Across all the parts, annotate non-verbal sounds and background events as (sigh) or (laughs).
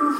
Thank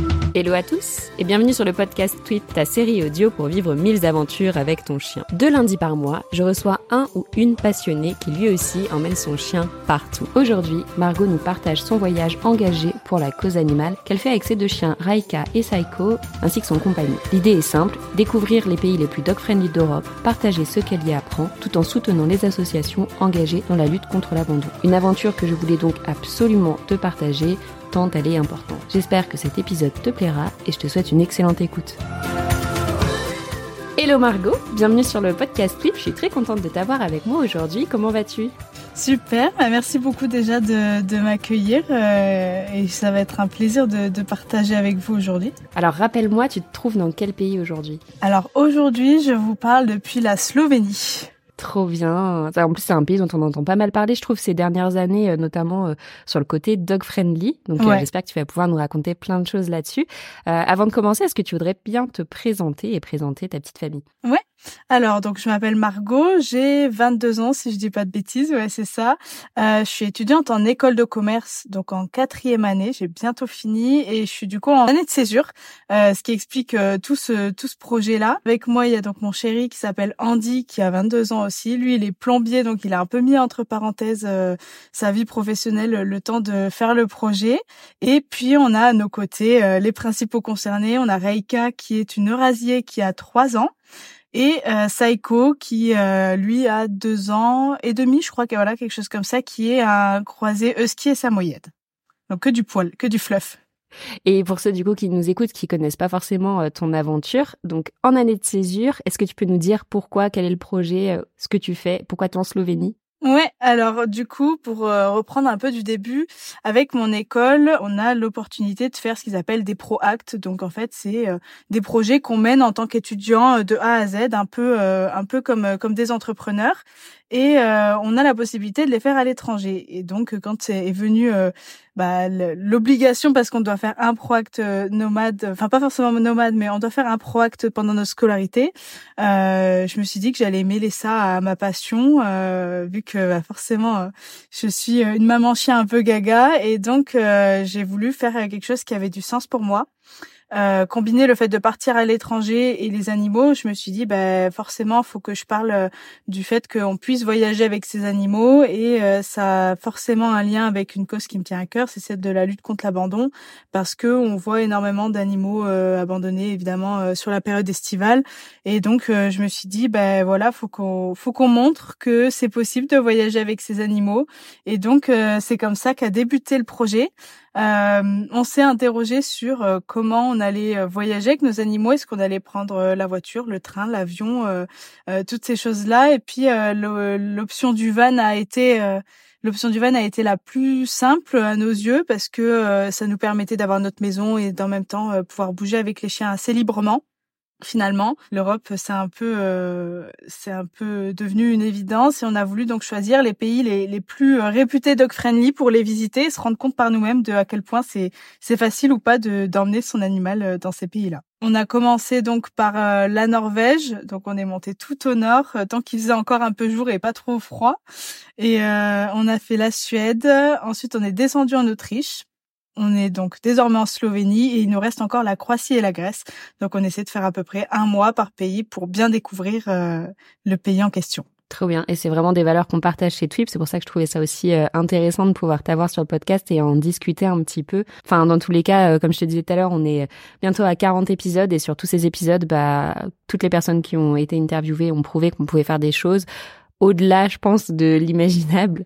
you. Hello à tous et bienvenue sur le podcast Tweet, ta série audio pour vivre mille aventures avec ton chien. Deux lundis par mois, je reçois un ou une passionnée qui lui aussi emmène son chien partout. Aujourd'hui, Margot nous partage son voyage engagé pour la cause animale qu'elle fait avec ses deux chiens Raika et Saiko ainsi que son compagnon. L'idée est simple, découvrir les pays les plus dog-friendly d'Europe, partager ce qu'elle y apprend tout en soutenant les associations engagées dans la lutte contre l'abandon. Une aventure que je voulais donc absolument te partager tant elle est importante. J'espère que cet épisode te plaira et je te souhaite une excellente écoute. Hello Margot, bienvenue sur le podcast Clip. Je suis très contente de t'avoir avec moi aujourd'hui. Comment vas-tu? Super, bah, merci beaucoup déjà de, m'accueillir euh, et ça va être un plaisir de, de partager avec vous aujourd'hui. Alors rappelle-moi, tu te trouves dans quel pays aujourd'hui? Alors aujourd'hui, je vous parle depuis la Slovénie. Trop bien. En plus, c'est un pays dont on entend pas mal parler, je trouve, ces dernières années, euh, notamment euh, sur le côté dog friendly. Donc, euh, j'espère que tu vas pouvoir nous raconter plein de choses là-dessus. avant de commencer, est-ce que tu voudrais bien te présenter et présenter ta petite famille? Ouais. Alors, donc, je m'appelle Margot, j'ai 22 ans, si je dis pas de bêtises, ouais, c'est ça. Euh, je suis étudiante en école de commerce, donc en quatrième année, j'ai bientôt fini, et je suis du coup en année de césure, euh, ce qui explique euh, tout ce tout ce projet-là. Avec moi, il y a donc mon chéri qui s'appelle Andy, qui a 22 ans aussi. Lui, il est plombier, donc il a un peu mis entre parenthèses euh, sa vie professionnelle, le temps de faire le projet. Et puis, on a à nos côtés euh, les principaux concernés. On a Reika, qui est une Eurasier qui a 3 ans et euh, Saiko qui euh, lui a deux ans et demi, je crois que voilà quelque chose comme ça, qui est un croisé husky et samoyède. Donc que du poil, que du fluff. Et pour ceux du coup qui nous écoutent, qui connaissent pas forcément euh, ton aventure, donc en année de césure, est-ce que tu peux nous dire pourquoi, quel est le projet, ce que tu fais, pourquoi tu es en Slovénie? Ouais, alors du coup, pour euh, reprendre un peu du début, avec mon école, on a l'opportunité de faire ce qu'ils appellent des pro-actes. Donc en fait, c'est euh, des projets qu'on mène en tant qu'étudiant euh, de A à Z, un peu, un peu comme comme des entrepreneurs et euh, on a la possibilité de les faire à l'étranger. Et donc, quand est venu euh, bah, l'obligation, parce qu'on doit faire un proact euh, nomade, enfin pas forcément nomade, mais on doit faire un proact pendant nos scolarités, je me suis dit que j'allais mêler ça à ma passion, vu que bah, forcément, je suis une maman chien un peu gaga, et donc j'ai voulu faire quelque chose qui avait du sens pour moi. Euh, combiner le fait de partir à l'étranger et les animaux, je me suis dit ben forcément faut que je parle euh, du fait qu'on puisse voyager avec ces animaux et euh, ça a forcément un lien avec une cause qui me tient à cœur, c'est celle de la lutte contre l'abandon parce que on voit énormément d'animaux abandonnés évidemment sur la période estivale et donc je me suis dit ben voilà faut qu'on faut qu'on montre que c'est possible de voyager avec ces animaux et donc c'est comme ça qu'a débuté le projet. Euh, on s'est interrogé sur euh, comment on allait euh, voyager avec nos animaux. Est-ce qu'on allait prendre la voiture, le train, l'avion, toutes ces choses-là. Et puis l'option du van a été l'option du van a été la plus simple à nos yeux parce que ça nous permettait d'avoir notre maison et d'en même temps pouvoir bouger avec les chiens assez librement finalement. L'Europe, c'est un peu, euh, c'est un peu devenu une évidence et on a voulu donc choisir les pays les, plus euh, réputés dog friendly pour les visiter et se rendre compte par nous-mêmes de à quel point c'est c'est facile ou pas de d'emmener son animal euh, dans ces pays-là. On a commencé donc par la Norvège, donc on est monté tout au nord tant qu'il faisait encore un peu jour et pas trop froid. Et on a fait la Suède. Ensuite, on est descendu en Autriche. On est donc désormais en Slovénie et il nous reste encore la Croatie et la Grèce. Donc on essaie de faire à peu près un mois par pays pour bien découvrir euh, le pays en question. Trop bien. Et c'est vraiment des valeurs qu'on partage chez Twip. C'est pour ça que je trouvais ça aussi euh, intéressant de pouvoir t'avoir sur le podcast et en discuter un petit peu. Enfin, dans tous les cas, euh, comme je te disais tout à l'heure, on est bientôt à 40 épisodes et sur tous ces épisodes, bah, toutes les personnes qui ont été interviewées ont prouvé qu'on pouvait faire des choses au-delà, je pense, de l'imaginable.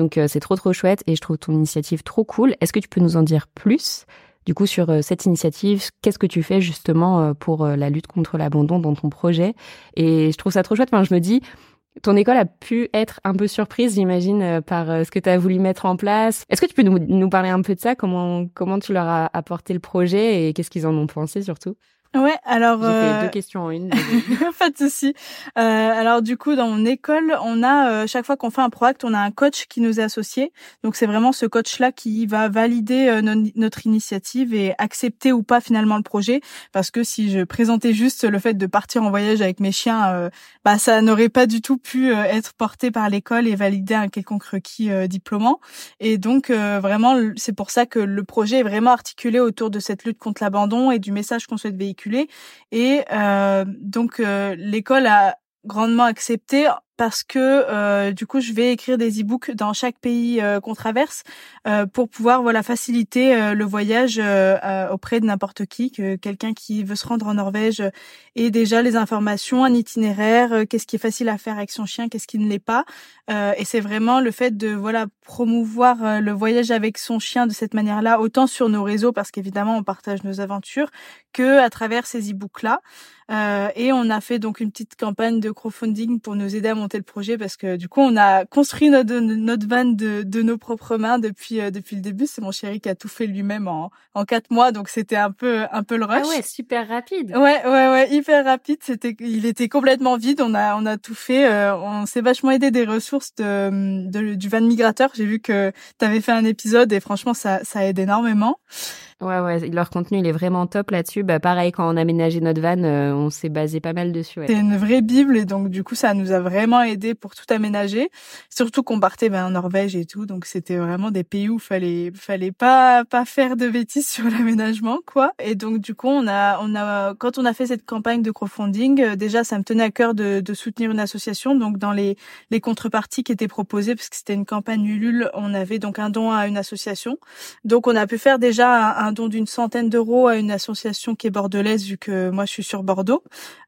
Donc euh, c'est trop trop chouette et je trouve ton initiative trop cool. Est-ce que tu peux nous en dire plus du coup sur euh, cette initiative? Qu'est-ce que tu fais justement euh, pour la lutte contre l'abandon dans ton projet? Et je trouve ça trop chouette. Enfin, je me dis Ton école a pu être un peu surprise, j'imagine, par ce que tu as voulu mettre en place. Est-ce que tu peux nous, nous, parler un peu de ça? Comment comment tu leur as apporté le projet et qu'est-ce qu'ils en ont pensé surtout? Ouais, alors j'ai fait deux questions en une. (laughs) pas de souci. Euh, alors du coup, dans mon école, on a euh, chaque fois qu'on fait un proact, on a un coach qui nous est associé. Donc c'est vraiment ce coach-là qui va valider euh, notre initiative et accepter ou pas finalement le projet. Parce que si je présentais juste le fait de partir en voyage avec mes chiens, euh, bah ça n'aurait pas du tout pu être porté par l'école et valider un quelconque requis diplômant. Et donc vraiment, c'est pour ça que le projet est vraiment articulé autour de cette lutte contre l'abandon et du message qu'on souhaite véhiculer et euh, donc euh, l'école a grandement accepté parce que euh, du coup je vais écrire des e-books dans chaque pays euh, qu'on traverse euh, pour pouvoir voilà faciliter le voyage auprès de n'importe qui que quelqu'un qui veut se rendre en Norvège ait déjà les informations un itinéraire qu'est-ce qui est facile à faire avec son chien qu'est-ce qui ne l'est pas. Et c'est vraiment le fait de voilà promouvoir le voyage avec son chien de cette manière-là autant sur nos réseaux parce qu'évidemment on partage nos aventures que à travers ces e-books là et on a fait donc une petite campagne de crowdfunding pour nous aider à monter le projet parce que du coup on a construit notre notre van de, de nos propres mains depuis euh, depuis le début. C'est mon chéri qui a tout fait lui-même en en quatre mois, donc c'était un peu un peu le rush. Ah ouais, super rapide. Ouais ouais ouais, hyper rapide. C'était il était complètement vide. On a on a tout fait. Euh, on s'est vachement aidé des ressources de, de du van migrateur. J'ai vu que tu avais fait un épisode et franchement ça ça aide énormément. Ouais, ouais, leur contenu, il est vraiment top là-dessus. Bah, pareil, quand on a aménagé notre van, euh, on s'est basé pas mal dessus. Ouais. C'est une vraie bible et donc du coup, ça nous a vraiment aidé pour tout aménager. Surtout qu'on partait ben, en Norvège et tout, donc c'était vraiment des pays où fallait fallait pas pas faire de bêtises (laughs) sur l'aménagement, quoi. Et donc du coup, on a on a quand on a fait cette campagne de crowdfunding, euh, déjà, ça me tenait à cœur de, de soutenir une association. Donc dans les les contreparties qui étaient proposées, parce que c'était une campagne Ulule, on avait donc un don à une association. Donc on a pu faire déjà un un don d'une centaine d'euros à une association qui est bordelaise vu que moi je suis sur Bordeaux.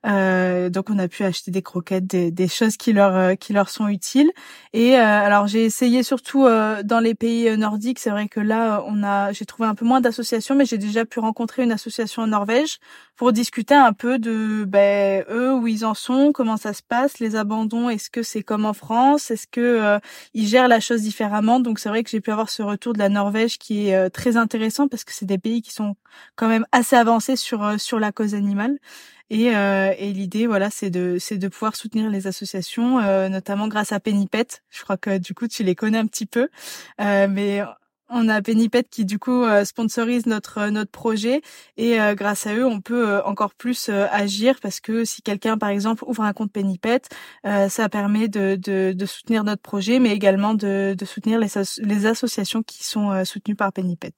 Euh, donc on a pu acheter des croquettes, des, des choses qui leur euh, qui leur sont utiles. Et euh, alors j'ai essayé surtout euh, dans les pays nordiques. C'est vrai que là on a j'ai trouvé un peu moins d'associations, mais j'ai déjà pu rencontrer une association en Norvège pour discuter un peu de ben, eux où ils en sont, comment ça se passe, les abandons. Est-ce que c'est comme en France Est-ce que ils gèrent la chose différemment Donc c'est vrai que j'ai pu avoir ce retour de la Norvège qui est très intéressant parce que c'est des pays qui sont quand même assez avancés sur euh, sur la cause animale. Et, euh, et l'idée, voilà, c'est de c'est de pouvoir soutenir les associations, euh, notamment grâce à Pennypet. Je crois que du coup tu les connais un petit peu, mais on a Pennypet qui du coup sponsorise notre notre projet et grâce à eux on peut encore plus agir parce que si quelqu'un par exemple ouvre un compte Pennypet, ça permet de, de, de, soutenir notre projet mais également de, de soutenir les, les associations qui sont soutenues par Pennypet.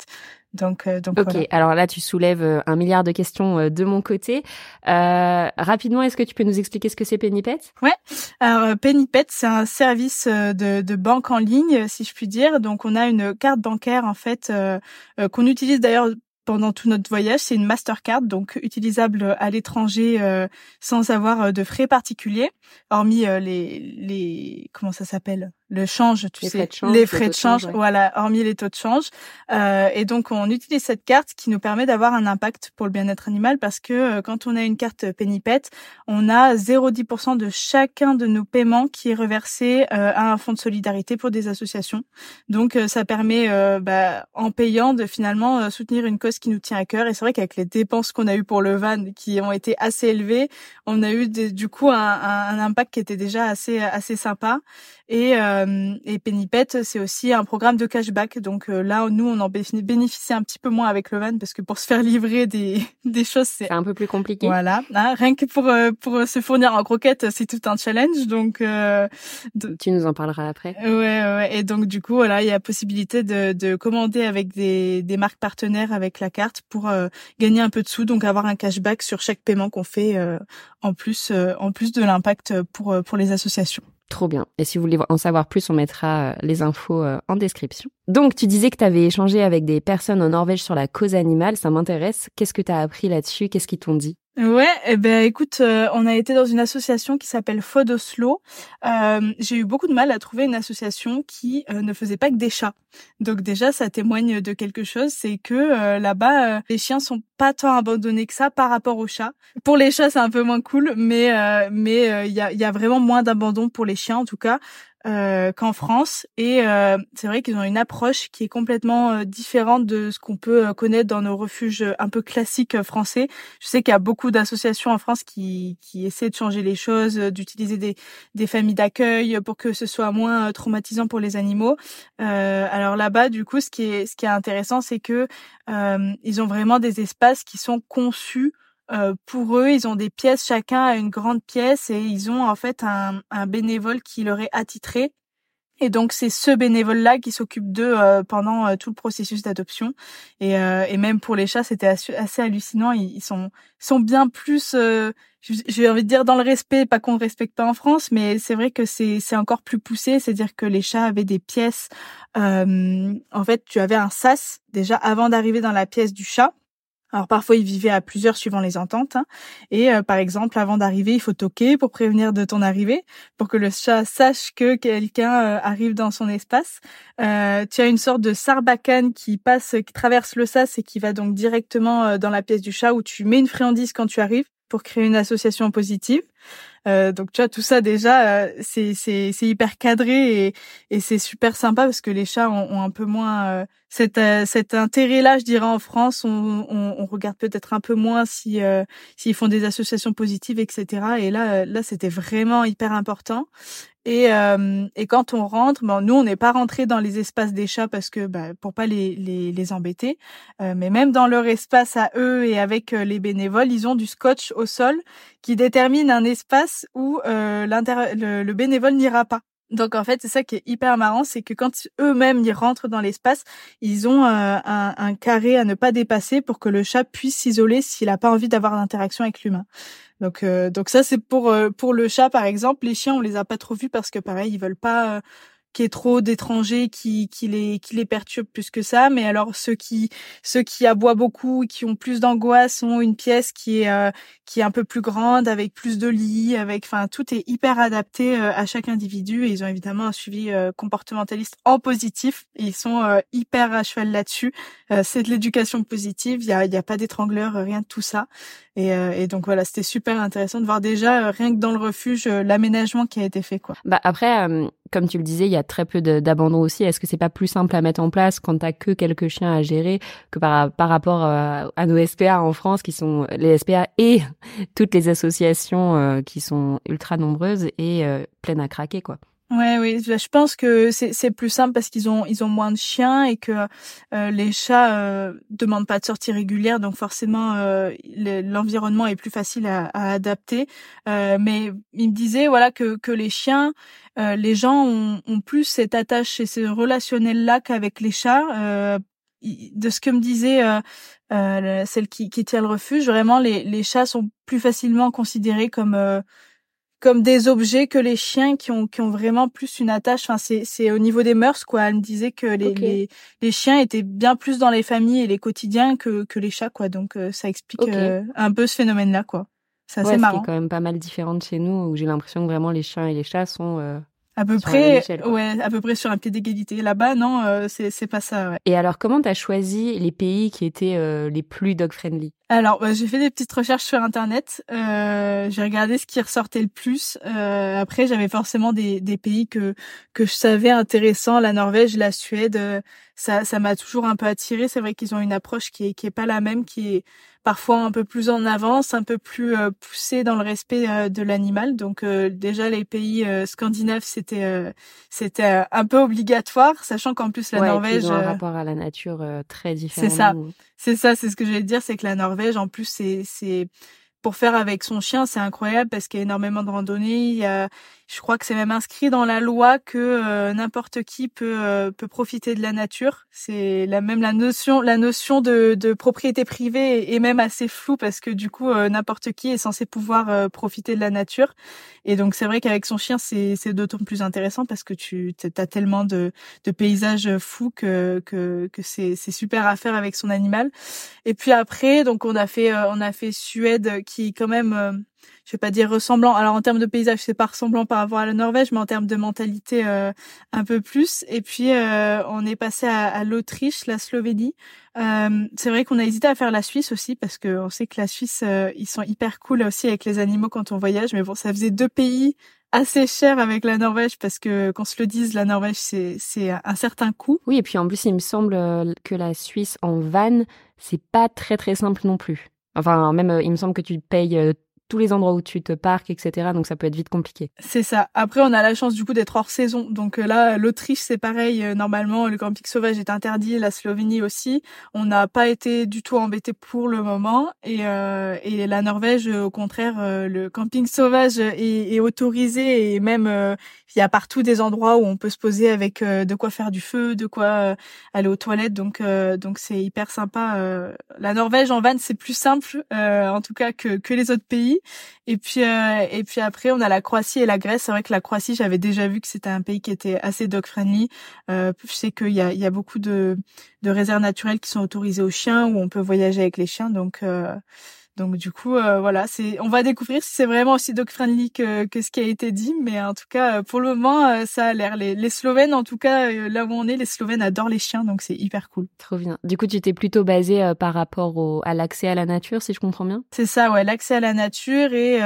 Donc, euh, donc ok. Alors là, tu soulèves euh, un milliard de questions euh, de mon côté. Euh, rapidement, est-ce que tu peux nous expliquer ce que c'est Pennypet? Ouais. Alors Pennypet, c'est un service de, de, banque en ligne, si je puis dire. Donc, on a une carte bancaire en fait qu'on utilise d'ailleurs pendant tout notre voyage. C'est une Mastercard, donc utilisable à l'étranger sans avoir de frais particuliers, hormis les les comment ça s'appelle? Le change, tu les sais, frais de change, les frais de change, voilà, hormis les taux de change. Euh, et donc on utilise cette carte qui nous permet d'avoir un impact pour le bien-être animal parce que euh, quand on a une carte Pennypet, on a 0,10% de chacun de nos paiements qui est reversé euh, à un fonds de solidarité pour des associations. Donc euh, ça permet, bah, en payant, de finalement soutenir une cause qui nous tient à cœur. Et c'est vrai qu'avec les dépenses qu'on a eues pour le van, qui ont été assez élevées, on a eu du coup un, un, impact qui était déjà assez assez sympa. Et euh, et Pennypet, c'est aussi un programme de cashback. Donc euh, là, nous, on en bénéficie un petit peu moins avec le van parce que pour se faire livrer des, (laughs) des choses, c'est un peu plus compliqué. Voilà, hein, rien que pour euh, pour se fournir en croquettes, c'est tout un challenge. Donc tu nous en parleras après. Ouais, ouais. Et donc du coup, voilà, il y a possibilité de, de commander avec des, des marques partenaires avec la carte pour gagner un peu de sous, donc avoir un cashback sur chaque paiement qu'on fait en plus en plus de l'impact pour pour les associations. Trop bien. Et si vous voulez en savoir plus, on mettra euh, les infos euh, en description. Donc, tu disais que tu avais échangé avec des personnes en Norvège sur la cause animale. Ça m'intéresse. Qu'est-ce que tu as appris là-dessus? Qu'est-ce qu'ils t'ont dit? Ouais, eh ben écoute, euh, on a été dans une association qui s'appelle Fod Oslo. Euh, j'ai eu beaucoup de mal à trouver une association qui euh, ne faisait pas que des chats. Donc déjà, ça témoigne de quelque chose, c'est que là-bas, les chiens sont pas tant abandonnés que ça par rapport aux chats. Pour les chats, c'est un peu moins cool, mais mais il y a, y a vraiment moins d'abandon pour les chiens en tout cas euh, qu'en France. Et euh, c'est vrai qu'ils ont une approche qui est complètement euh, différente de ce qu'on peut connaître dans nos refuges un peu classiques français. Je sais qu'il y a beaucoup d'associations en France qui, qui essaient de changer les choses, d'utiliser des, des familles d'accueil pour que ce soit moins traumatisant pour les animaux. alors là-bas, du coup, ce qui est, ce qui est intéressant, c'est que ils ont vraiment des espaces qui sont conçus euh, pour eux, ils ont des pièces, chacun a une grande pièce et ils ont en fait un, un bénévole qui leur est attitré. Et donc c'est ce bénévole-là qui s'occupe d'eux euh, pendant euh, tout le processus d'adoption. Et, et, même pour les chats, c'était assez, hallucinant. Ils, sont sont bien plus, j'ai envie de dire dans le respect, pas qu'on ne respecte pas en France, mais c'est vrai que c'est encore plus poussé. C'est-à-dire que les chats avaient des pièces. en fait, tu avais un sas déjà avant d'arriver dans la pièce du chat. Alors parfois ils vivaient à plusieurs suivant les ententes. Hein. Et euh, par exemple, avant d'arriver, il faut toquer pour prévenir de ton arrivée, pour que le chat sache que quelqu'un euh, arrive dans son espace. Euh, tu as une sorte de sarbacane qui passe, qui traverse le sas et qui va donc directement dans la pièce du chat où tu mets une friandise quand tu arrives pour créer une association positive. Euh, donc tu vois tout ça déjà euh, c'est c'est c'est hyper cadré et et c'est super sympa parce que les chats ont, ont un peu moins euh, cet cet intérêt là je dirais en France. On on, on regarde peut-être un peu moins si s'ils font des associations positives etc et là là c'était vraiment hyper important. Et, euh, et quand on rentre, bon, nous on n'est pas rentré dans les espaces des chats parce que bah, pour pas les les, les embêter, euh, mais même dans leur espace à eux et avec euh, les bénévoles, ils ont du scotch au sol qui détermine un où euh, le, le bénévole n'ira pas. Donc en fait, c'est ça qui est hyper marrant, c'est que quand eux-mêmes ils rentrent dans l'espace, ils ont un, un, carré à ne pas dépasser pour que le chat puisse s'isoler s'il n'a pas envie d'avoir d'interaction avec l'humain. Donc, euh, donc ça c'est pour euh, pour le chat par exemple. Les chiens on les a pas trop vus parce que pareil ils veulent pas euh, qu'il y ait trop d'étrangers qui, qui les qui les perturbent plus que ça. Mais alors ceux qui ceux qui aboient beaucoup, qui ont plus d'angoisse, ont une pièce qui est euh, qui est un peu plus grande, avec plus de lits, avec enfin tout est hyper adapté euh, à chaque individu. Et ils ont évidemment un suivi euh, comportementaliste en positif. ils sont hyper à cheval là-dessus. c'est de l'éducation positive. Il y a y a pas d'étrangleur, rien de tout ça. Et, et donc voilà, c'était super intéressant de voir déjà rien que dans le refuge l'aménagement qui a été fait quoi. Bah après comme tu le disais, il y a très peu d'abandon aussi. Est-ce que c'est pas plus simple à mettre en place quand t'as que quelques chiens à gérer que par, rapport euh, à, nos SPA en France, qui sont les SPA et (laughs) toutes les associations euh, qui sont ultra nombreuses et euh, pleines à craquer, quoi? Ouais, oui, je pense que c'est plus simple parce qu'ils ont ils ont moins de chiens et que euh, les chats euh, demandent pas de sortie régulière, donc forcément euh, l'environnement est plus facile à, à adapter. Euh, mais il me disait voilà que que les chiens, les gens ont, ont plus cette attache et ce relationnel là qu'avec les chats. de ce que me disait celle qui, qui tient le refuge, vraiment les les chats sont plus facilement considérés comme comme des objets que les chiens qui ont qui ont vraiment plus une attache. Enfin, c'est c'est au niveau des mœurs quoi. Elle me disait que les, les les chiens étaient bien plus dans les familles et les quotidiens que que les chats quoi. Donc euh, ça explique euh, un peu ce phénomène là quoi. C'est assez ouais, marrant. C'est quand même pas mal différent de chez nous où j'ai l'impression que vraiment les chiens et les chats sont euh, à peu près ouais à peu près sur un pied d'égalité là-bas non c'est c'est pas ça ouais. et alors comment t'as choisi les pays qui étaient les plus dog friendly? Alors, bah, j'ai fait des petites recherches sur Internet. Euh, j'ai regardé ce qui ressortait le plus. Euh, après, j'avais forcément des, des, pays que que je savais intéressants. La Norvège, la Suède, euh, ça ça m'a toujours un peu attiré. C'est vrai qu'ils ont une approche qui est qui est pas la même, qui est parfois un peu plus en avance, un peu plus euh, poussée dans le respect euh, de l'animal. Donc euh, déjà les pays scandinaves, c'était c'était un peu obligatoire, sachant qu'en plus la Norvège. Un rapport à la nature très différent. C'est ça. C'est ça, c'est ce que je vais dire, c'est que la Norvège, en plus, c'est, c'est, pour faire avec son chien, c'est incroyable parce qu'il y a énormément de randonnées. Il y a, je crois que c'est même inscrit dans la loi que euh, n'importe qui peut euh, peut profiter de la nature. C'est la même la notion la notion de, de propriété privée est, même assez floue parce que du coup n'importe qui est censé pouvoir profiter de la nature. Et donc c'est vrai qu'avec son chien c'est c'est d'autant plus intéressant parce que tu as tellement de de paysages fous que que que c'est c'est super à faire avec son animal. Et puis après donc on a fait on a fait Suède qui quand même je vais pas dire ressemblant. Alors en termes de paysage, c'est pas ressemblant par rapport à la Norvège, mais en termes de mentalité, euh, un peu plus. Et puis euh, on est passé à, l'Autriche, la Slovénie. Euh, c'est vrai qu'on a hésité à faire la Suisse aussi parce que on sait que la Suisse, ils sont hyper cool aussi avec les animaux quand on voyage. Mais bon, ça faisait deux pays assez chers avec la Norvège parce que qu'on se le dise, la Norvège c'est c'est un certain coût. Oui, et puis en plus il me semble que la Suisse en van c'est pas très très simple non plus. Enfin, même, il me semble que tu payes tous les endroits où tu te parques, etc. Donc ça peut être vite compliqué. C'est ça. Après, on a la chance du coup d'être hors saison. Donc euh, là, l'Autriche, c'est pareil. Euh, normalement, le camping sauvage est interdit, la Slovénie aussi. On n'a pas été du tout embêté pour le moment. Et, euh, et la Norvège, au contraire, le camping sauvage est, est autorisé et même il y a partout des endroits où on peut se poser avec de quoi faire du feu, de quoi aller aux toilettes. Donc donc c'est hyper sympa. la Norvège en van, c'est plus simple, en tout cas que que les autres pays. Et puis euh, et puis après on a la Croatie et la Grèce. C'est vrai que la Croatie, j'avais déjà vu que c'était un pays qui était assez dog friendly. Euh, je sais qu'il y a il y a beaucoup de de réserves naturelles qui sont autorisées aux chiens où on peut voyager avec les chiens. Donc euh, donc du coup, euh, voilà, c'est, on va découvrir si c'est vraiment aussi dog friendly que, que ce qui a été dit, mais en tout cas, pour le moment, euh, ça a l'air. Les, les Slovènes, en tout cas, euh, là où on est, les Slovènes adorent les chiens, donc c'est hyper cool. Trop bien. Du coup, tu t'es plutôt basé par rapport au, à l'accès à la nature, si je comprends bien? C'est ça, ouais, l'accès à la nature et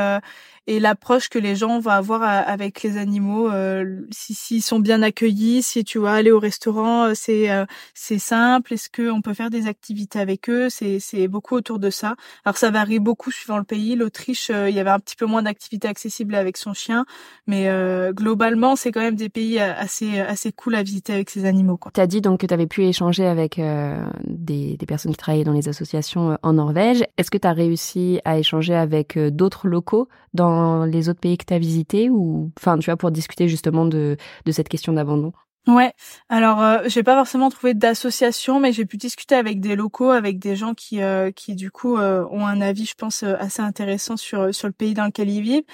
et l'approche que les gens vont avoir avec les animaux euh, si s'ils sont bien accueillis si tu vas aller au restaurant euh, c'est euh, c'est simple. Est-ce que on peut faire des activités avec eux? C'est c'est beaucoup autour de ça. Alors ça varie beaucoup suivant le pays. l'Autriche il y avait un petit peu moins d'activités accessibles avec son chien mais globalement c'est quand même des pays assez assez cool à visiter avec ses animaux quoi. As dit donc que tu avais pu échanger avec des des personnes qui travaillaient dans les associations en Norvège. Est-ce que tu as réussi à échanger avec d'autres locaux dans les autres pays que tu as visités ou enfin tu vois pour discuter justement de de cette question d'abandon? Ouais. Alors, euh, j'ai pas forcément trouvé d'association, mais j'ai pu discuter avec des locaux, avec des gens qui, euh, qui du coup, euh, ont un avis, je pense, euh, assez intéressant sur sur le pays dans lequel ils vivent.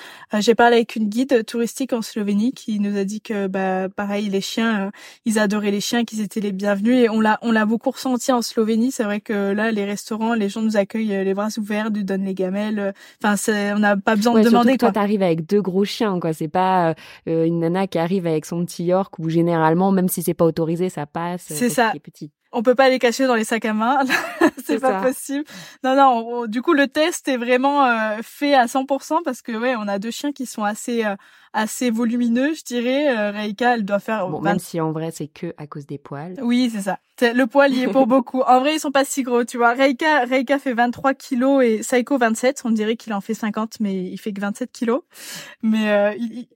j'ai parlé avec une guide touristique en Slovénie qui nous a dit que, bah, pareil, les chiens, ils adoraient les chiens, qu'ils étaient les bienvenus, et on l'a on l'a beaucoup ressenti en Slovénie. C'est vrai que là, les restaurants, les gens nous accueillent les bras ouverts, nous donnent les gamelles. Enfin, on n'a pas besoin de demander. Toi, t'arrives avec deux gros chiens, quoi. C'est pas une nana qui arrive avec son petit York ou généralement même si c'est pas autorisé, ça passe. C'est ça. Petit. On peut pas les cacher dans les sacs à main, (laughs) c'est pas possible. Non, non. du coup, le test est vraiment euh, fait à 100% parce que ouais, on a deux chiens qui sont assez euh, assez volumineux, je dirais. Euh, Reika, elle doit faire. Bon, même si en vrai c'est que à cause des poils. Oui, c'est ça. Le poil y est pour (laughs) beaucoup. En vrai, ils sont pas si gros, tu vois. Reika, Reika fait 23 kilos et Saiko 27. On dirait qu'il en fait 50, mais il fait que 27 kilos. Mais euh,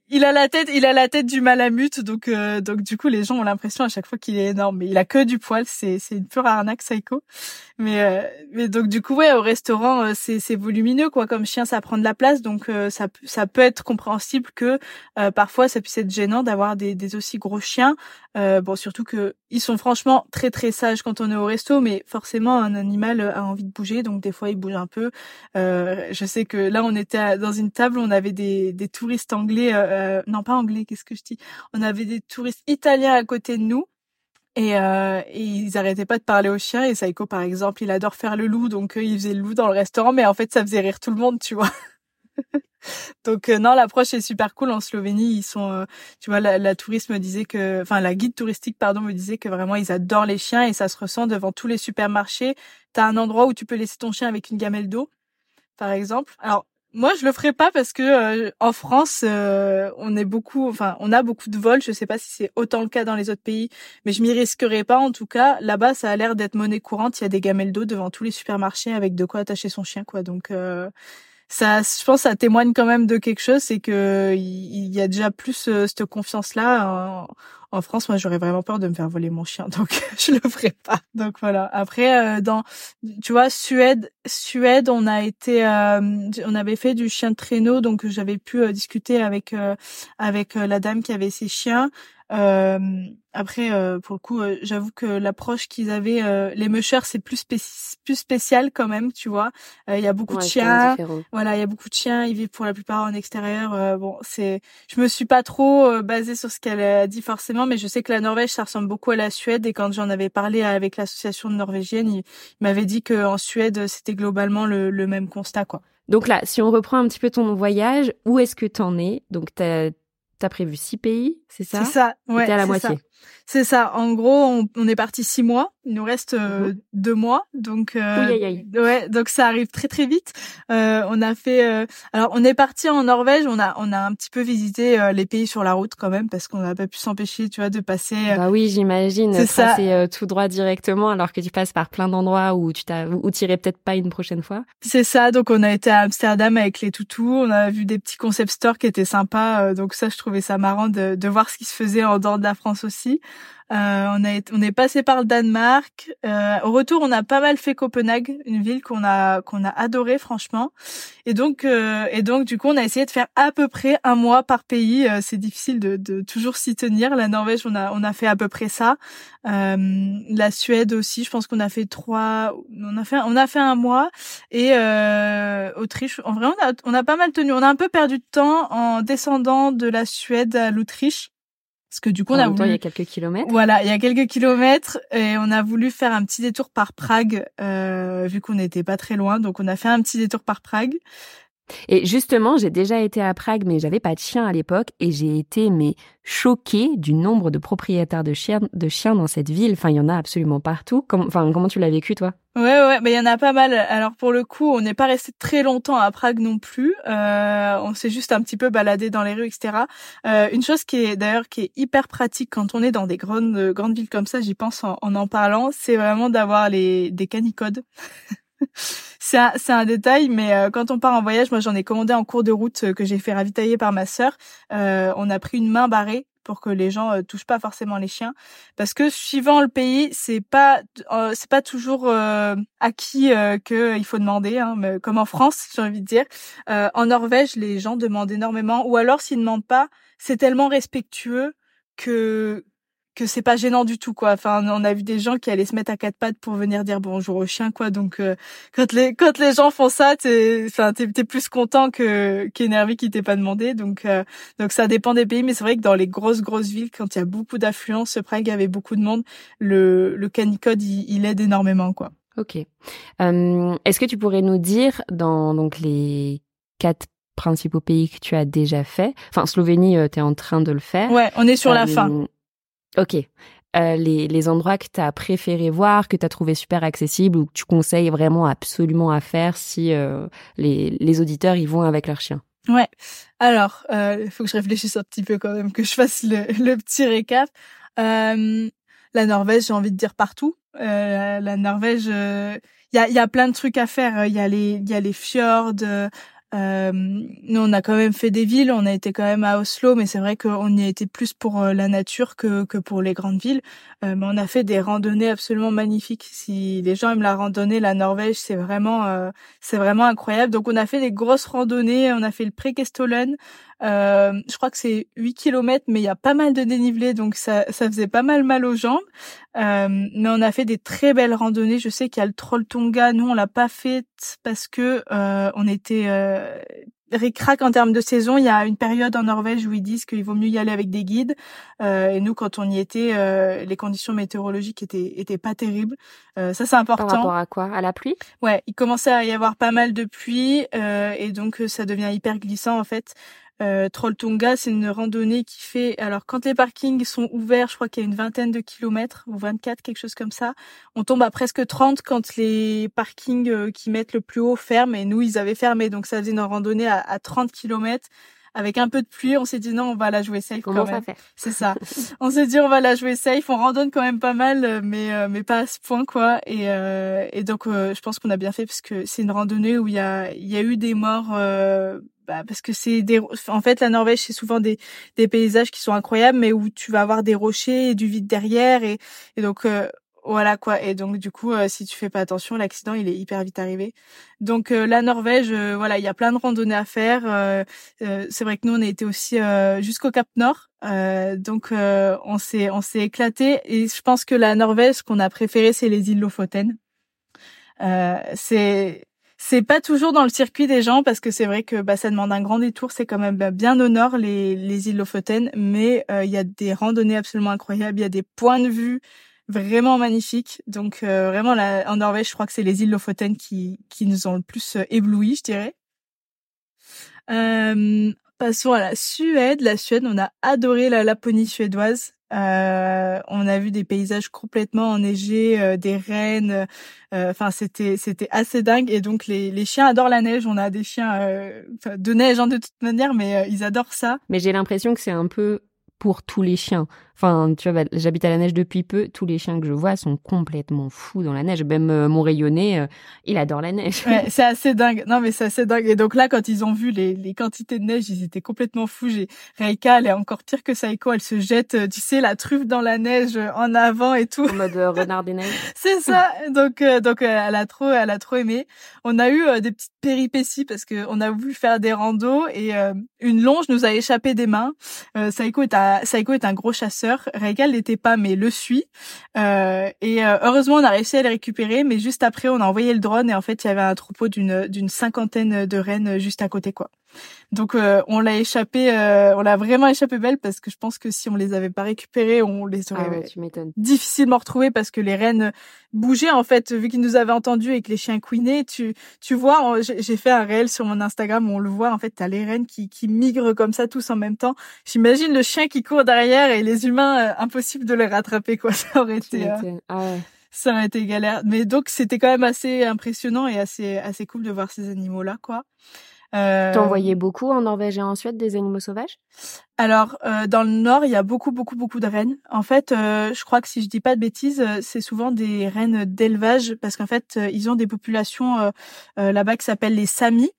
il, a la tête, il a la tête du malamute, donc euh, donc du coup les gens ont l'impression à chaque fois qu'il est énorme, mais il a que du poil. C'est c'est une pure arnaque, Saiko. Mais euh, mais donc du coup ouais, au restaurant c'est c'est volumineux quoi. Comme chien, ça prend de la place, donc ça ça peut être compréhensible que euh, parfois ça puisse être gênant d'avoir des, des, aussi gros chiens. Euh, bon, surtout que ils sont franchement très très sages quand on est au resto, mais forcément un animal a envie de bouger, donc des fois il bouge un peu. Euh, je sais que là on était dans une table, on avait des, des touristes anglais, euh, non pas anglais, qu'est-ce que je dis? On avait des touristes italiens à côté de nous. Et, euh, et, ils arrêtaient pas de parler aux chiens. Et Saiko, par exemple, il adore faire le loup, donc il faisait le loup dans le restaurant, mais en fait, ça faisait rire tout le monde, tu vois. (laughs) Donc euh, non, l'approche est super cool en Slovénie. Ils sont, euh, tu vois, la, touriste me disait que, enfin la guide touristique pardon me disait que vraiment ils adorent les chiens et ça se ressent devant tous les supermarchés. T'as un endroit où tu peux laisser ton chien avec une gamelle d'eau, par exemple. Alors moi je le ferai pas parce que euh, en France on est beaucoup, enfin on a beaucoup de vols. Je sais pas si c'est autant le cas dans les autres pays, mais je m'y risquerai pas. En tout cas, là-bas ça a l'air d'être monnaie courante. Il y a des gamelles d'eau devant tous les supermarchés avec de quoi attacher son chien, quoi. Donc ça, je pense, ça témoigne quand même de quelque chose, c'est que il y a déjà plus cette confiance-là. En, France, moi, j'aurais vraiment peur de me faire voler mon chien, (laughs) donc je le ferai pas. Donc voilà. Après, dans, tu vois, Suède, Suède, on a été, on avait fait du chien de traîneau, donc j'avais pu discuter avec avec la dame qui avait ses chiens. Euh, après, euh, pour le coup, euh, j'avoue que l'approche qu'ils avaient, euh, les mushers, c'est plus plus spécial quand même, tu vois. Il y a beaucoup de chiens, voilà, il y a beaucoup de chiens. Ils vivent pour la plupart en extérieur. bon, c'est, je me suis pas trop basée sur ce qu'elle a dit forcément, mais je sais que la Norvège, ça ressemble beaucoup à la Suède. Et quand j'en avais parlé avec l'association norvégienne, il, m'avait dit que en Suède, c'était globalement le, le même constat, quoi. Donc là, si on reprend un petit peu ton voyage, où est-ce que t'en es? Donc t'as T'as prévu six pays, c'est ça C'est ça, ouais. T'es à la moitié. C'est ça. En gros, on, est parti six mois. Il nous reste euh, mhm. deux mois, donc euh, ouais, donc ça arrive très très vite. Euh, on a fait. Euh, alors, on est parti en Norvège. On a on a un petit peu visité les pays sur la route quand même parce qu'on n'a pas pu s'empêcher, tu vois, de passer. Bah oui, j'imagine. C'est ça. C'est tout droit directement, alors que tu passes par plein d'endroits où tu t'as où t'irais peut-être pas une prochaine fois. C'est ça. Donc, on a été à Amsterdam avec les toutous. On a vu des petits concept stores qui étaient sympas. donc ça, je trouvais ça marrant de de voir ce qui se faisait en dehors de la France aussi. Euh, on, a, on est passé par le Danemark. Euh, au retour, on a pas mal fait Copenhague, une ville qu'on a qu'on a adoré franchement. Et donc euh, et donc du coup, on a essayé de faire à peu près un mois par pays. c'est difficile de, de toujours s'y tenir. La Norvège, on a on a fait à peu près ça. la Suède aussi, je pense qu'on a fait trois. On a fait on a fait un mois et Autriche. En vrai, on a on a pas mal tenu. On a un peu perdu de temps en descendant de la Suède à l'Autriche parce que du coup, on a voulu... il y a quelques kilomètres. Voilà, il y a quelques kilomètres et on a voulu faire un petit détour par Prague, euh, vu qu'on n'était pas très loin. Donc, on a fait un petit détour par Prague. Et justement, j'ai déjà été à Prague, mais j'avais pas de chien à l'époque, et j'ai été mais choquée du nombre de propriétaires de chiens, de chiens dans cette ville. Enfin, il y en a absolument partout. Enfin, comment tu l'as vécu toi? Ouais, ouais, mais il y en a pas mal. Alors pour le coup, on n'est pas resté très longtemps à Prague non plus. Euh, on s'est juste un petit peu baladé dans les rues, etc. Euh, une chose qui est d'ailleurs qui est hyper pratique quand on est dans des grandes grandes villes comme ça, j'y pense en en, en parlant, c'est vraiment d'avoir les des canicodes. (laughs) (laughs) c'est un, un, détail, mais euh, quand on part en voyage, moi j'en ai commandé en cours de route euh, que j'ai fait ravitailler par ma sœur. Euh, on a pris une main barrée pour que les gens touchent pas forcément les chiens, parce que suivant le pays, c'est pas c'est pas toujours acquis que il faut demander, hein, mais comme en France, (laughs) j'ai envie de dire. en Norvège, les gens demandent énormément, ou alors s'ils demandent pas, c'est tellement respectueux que que c'est pas gênant du tout quoi. Enfin, on a vu des gens qui allaient se mettre à quatre pattes pour venir dire bonjour au chien quoi. Donc euh, quand les quand les gens font ça, t'es enfin t'es, plus content que qu'énervé qui t'ait pas demandé. Donc euh, donc ça dépend des pays, mais c'est vrai que dans les grosses grosses villes, quand il y a beaucoup d'affluence, Prague avait beaucoup de monde, le le canicode il, il aide énormément quoi. Ok. Euh, est-ce que tu pourrais nous dire dans donc les quatre principaux pays que tu as déjà fait. Enfin, Slovénie, tu es en train de le faire. Ouais, on est sur la fin. Ok. Euh, les, les, endroits que tu as préféré voir, que tu as trouvé super accessibles ou que tu conseilles vraiment absolument à faire si euh, les, les, auditeurs y vont avec leur chien? Ouais. Alors, euh, il faut que je réfléchisse un petit peu quand même, que je fasse le, (laughs) le petit récap. Euh, la Norvège, j'ai envie de dire partout. la Norvège, il y a, y, a, plein de trucs à faire. Il y a les, y a les fjords. Euh, nous, on a quand même fait des villes, on a été quand même à Oslo, mais c'est vrai qu'on y a été plus pour euh, la nature que, que pour les grandes villes. Euh, mais on a fait des randonnées absolument magnifiques. Si les gens aiment la randonnée, la Norvège, c'est vraiment, euh, c'est vraiment incroyable. Donc, on a fait des grosses randonnées. On a fait le Prekestolen, euh, je crois que c'est 8 km, mais il y a pas mal de dénivelé, donc ça, ça faisait pas mal mal aux jambes. Euh, mais on a fait des très belles randonnées. Je sais qu'il y a le Troll Tonga. Nous, on l'a pas fait parce que euh, on était euh, ricrac en termes de saison. Il y a une période en Norvège où ils disent qu'il vaut mieux y aller avec des guides. Euh, et nous, quand on y était, euh, les conditions météorologiques étaient étaient pas terribles. Euh, ça, c'est important. Par rapport à quoi? À la pluie? Ouais, il commençait à y avoir pas mal de pluie et donc ça devient hyper glissant en fait. Euh, Trolltunga, c'est une randonnée qui fait, alors quand les parkings sont ouverts, je crois qu'il y a une vingtaine de kilomètres ou 24, quelque chose comme ça. On tombe à presque 30 quand les parkings euh, qui mettent le plus haut ferment et nous ils avaient fermé, donc ça faisait une randonnée à, à 30 kilomètres avec un peu de pluie, on s'est dit non, on va la jouer safe Comment quand même. faire C'est ça. (laughs) on s'est dit on va la jouer safe. On randonne quand même pas mal, mais mais pas à ce point quoi. Et et donc je pense qu'on a bien fait parce que c'est une randonnée où il y a il y a eu des morts. Bah, parce que c'est des en fait la Norvège c'est souvent des des paysages qui sont incroyables mais où tu vas avoir des rochers et du vide derrière et, et donc voilà quoi. Et donc du coup, euh, si tu fais pas attention, l'accident il est hyper vite arrivé. Donc euh, la Norvège, euh, voilà, il y a plein de randonnées à faire. c'est vrai que nous on a été aussi jusqu'au Cap Nord. donc on s'est on s'est éclaté. Et je pense que la Norvège, ce qu'on a préféré, c'est les îles Lofoten. c'est c'est pas toujours dans le circuit des gens parce que c'est vrai que bah, ça demande un grand détour. C'est quand même bah, bien au nord les, les îles Lofoten, mais il y a des randonnées absolument incroyables. Il y a des points de vue vraiment magnifique. Donc euh, vraiment là, en Norvège, je crois que c'est les îles Lofoten qui qui nous ont le plus euh, éblouis, je dirais. Euh, passons à la Suède. La Suède, on a adoré la Laponie suédoise. Euh, on a vu des paysages complètement enneigés, des rennes. Enfin, c'était c'était assez dingue. Et donc les, les chiens adorent la neige. On a des chiens de neige hein, de toute manière, mais ils adorent ça. Mais j'ai l'impression que c'est un peu pour tous les chiens. Enfin, tu vois, j'habite à la neige depuis peu. Tous les chiens que je vois sont complètement fous dans la neige. Même euh, mon rayonné, euh, il adore la neige. Ouais, (laughs) c'est assez dingue. Non, mais c'est assez dingue. Et donc là, quand ils ont vu les, les quantités de neige, ils étaient complètement fous. J'ai Reika, elle est encore pire que Saiko. Elle se jette, euh, tu sais, la truffe dans la neige en avant et tout. En mode renard des neiges. (laughs) c'est ça. Donc, donc, elle a trop, elle a trop aimé. On a eu des petites péripéties parce que on a voulu faire des randos et une longe nous a échappé des mains. Saiko est un, Saiko est un gros chasseur. Regal l'était pas, mais le suit. Euh, et euh, heureusement, on a réussi à les récupérer. Mais juste après, on a envoyé le drone et en fait, il y avait un troupeau d'une d'une cinquantaine de rennes juste à côté, quoi. Donc euh, on l'a échappé, euh, on l'a vraiment échappé belle parce que je pense que si on les avait pas récupérés, on les ah aurait difficilement retrouvés parce que les rennes bougeaient en fait vu qu'ils nous avaient entendus et que les chiens couinaient. Tu tu vois, j'ai fait un réel sur mon Instagram où on le voit en fait, t'as les rennes qui qui migrent comme ça tous en même temps. J'imagine le chien qui court derrière et les humains euh, impossible de les rattraper quoi. (laughs) Ça aurait été ah ça aurait été galère. Mais donc c'était quand même assez impressionnant et assez assez cool de voir ces animaux là quoi. Euh... T'en voyais beaucoup en Norvège et en Suède des animaux sauvages? Alors euh, dans le nord, il y a beaucoup beaucoup beaucoup de rennes. En fait, euh, je crois que si je dis pas de bêtises, euh, c'est souvent des rennes d'élevage parce qu'en fait, ils ont des populations là-bas qui s'appellent les Samis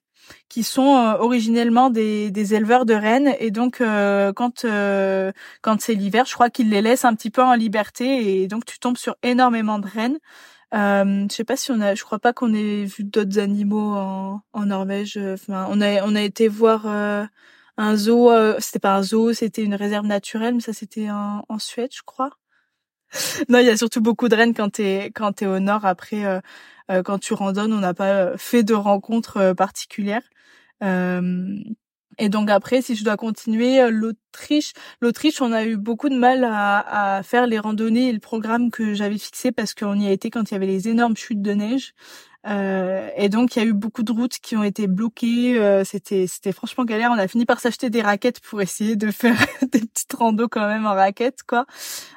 qui sont originellement des, des, éleveurs de rennes et donc quand quand c'est l'hiver, je crois qu'ils les laissent un petit peu en liberté et donc tu tombes sur énormément de rennes. Euh, je sais pas si on a, je crois pas qu'on ait vu d'autres animaux en, Norvège. Enfin, on a, on a été voir euh, un zoo. Euh, c'était pas un zoo, c'était une réserve naturelle, mais ça c'était en, Suède, je crois. (laughs) non, il y a surtout beaucoup de rennes quand t'es quand t'es au nord. Après, euh, quand tu randonnes, on n'a pas fait de rencontres particulières. Et donc après, si je dois continuer, euh, l'Autriche, l'Autriche, on a eu beaucoup de mal à, à, faire les randonnées et le programme que j'avais fixé parce qu'on y a été quand il y avait les énormes chutes de neige. Euh, et donc il y a eu beaucoup de routes qui ont été bloquées. Euh, c'était c'était franchement galère. On a fini par s'acheter des raquettes pour essayer de faire (laughs) des petites randos quand même en raquettes quoi.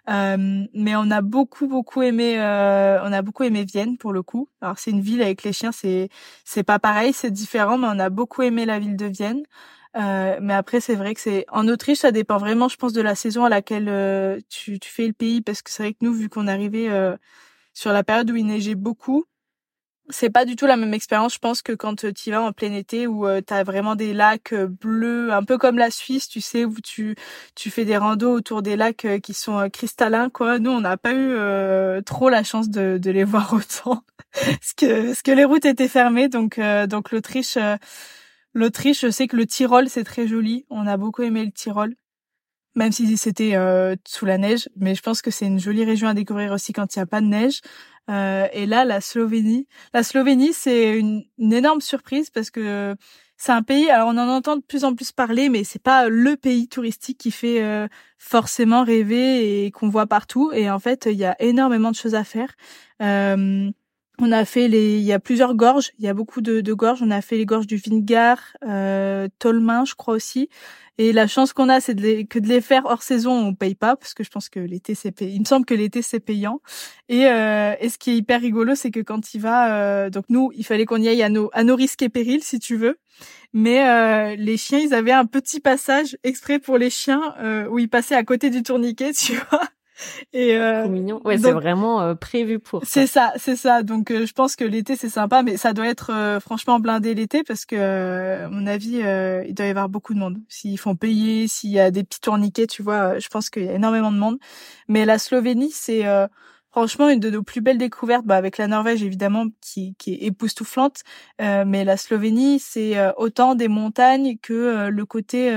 Euh, mais on a beaucoup beaucoup aimé euh, on a beaucoup aimé Vienne pour le coup. Alors c'est une ville avec les chiens c'est c'est pas pareil c'est différent mais on a beaucoup aimé la ville de Vienne. Euh, mais après, c'est vrai que c'est en Autriche, ça dépend vraiment, je pense, de la saison à laquelle euh, tu, tu, fais le pays, parce que c'est vrai que nous, vu qu'on arrivait euh, sur la période où il neigeait beaucoup, c'est pas du tout la même expérience, je pense, que quand tu vas en plein été, où tu as vraiment des lacs bleus, un peu comme la Suisse, tu sais, où tu tu fais des randos autour des lacs qui sont cristallins, quoi. Nous, on n'a pas eu trop la chance de, de les (laughs) voir autant, parce que parce que les routes étaient fermées, donc donc l'Autriche L'Autriche, je sais que le Tyrol, c'est très joli. On a beaucoup aimé le Tyrol, même si c'était euh, sous la neige. Mais je pense que c'est une jolie région à découvrir aussi quand il n'y a pas de neige. Euh, et là, la Slovénie. La Slovénie, c'est une, énorme surprise parce que c'est un pays. Alors, on en entend de plus en plus parler, mais c'est pas le pays touristique qui fait euh, forcément rêver et qu'on voit partout. Et en fait, il y a énormément de choses à faire. On a fait les, il y a plusieurs gorges, il y a beaucoup de, de gorges. On a fait les gorges du Vingar, euh, Tolmin, je crois aussi. Et la chance qu'on a, c'est de que de les faire hors saison, on paye pas parce que je pense que l'été c'est. Il me semble que l'été c'est payant. Et, euh, et ce qui est hyper rigolo, c'est que quand il va, euh, donc nous, il fallait qu'on y aille à nos à nos risques et périls, si tu veux. Mais euh, les chiens, ils avaient un petit passage exprès pour les chiens euh, où ils passaient à côté du tourniquet, (laughs) tu vois. (laughs) Et euh, mignon. Ouais, c'est vraiment euh, prévu pour. C'est ça, c'est ça. Donc euh, je pense que l'été c'est sympa, mais ça doit être euh, franchement blindé l'été parce que à mon avis il doit y avoir beaucoup de monde. S'ils font payer, s'il y a des petits tourniquets, tu vois, je pense qu'il y a énormément de monde. Mais la Slovénie c'est franchement une de nos plus belles découvertes, bah, avec la Norvège évidemment qui, qui est époustouflante, euh, mais la Slovénie c'est autant des montagnes que le côté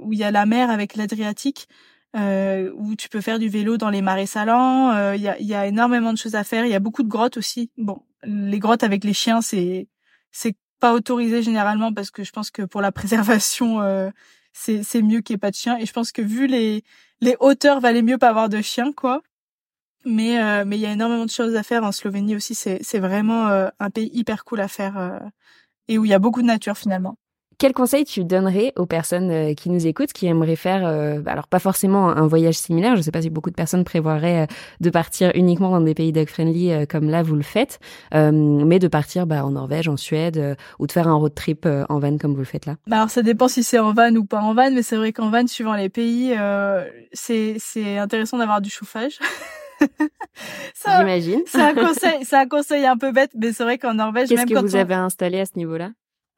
où il y a la mer avec l'Adriatique euh, où tu peux faire du vélo dans les marais salants. Euh, il y, a, y, a, énormément de choses à faire. Il y a beaucoup de grottes aussi. Bon, les grottes avec les chiens, c'est c'est pas autorisé généralement parce que je pense que pour la (laughs) préservation, euh, c'est c'est mieux qu'il n'y ait pas de chiens. Et je pense que vu les les hauteurs, valait mieux pas avoir de chiens, quoi. Mais euh, mais il y a énormément de choses à faire en Slovénie aussi. C'est c'est vraiment euh, un pays hyper cool à faire et où il y a beaucoup de nature finalement. Quel conseil tu donnerais aux personnes euh, qui nous écoutent, qui aimeraient faire, euh, alors pas forcément un voyage similaire, je ne sais pas si beaucoup de personnes prévoiraient euh, de partir uniquement dans des pays dog-friendly comme là vous le faites, mais de partir bah, en Norvège, en Suède, ou de faire un road trip en van comme vous le faites là bah Alors ça dépend si c'est en van ou pas en van, mais c'est vrai qu'en van, suivant les pays, c'est c'est intéressant d'avoir du chauffage. (laughs) J'imagine. C'est un (laughs) conseil, c'est un conseil un peu bête, mais c'est vrai qu'en Norvège, qu'est-ce que vous avez installé à ce niveau-là?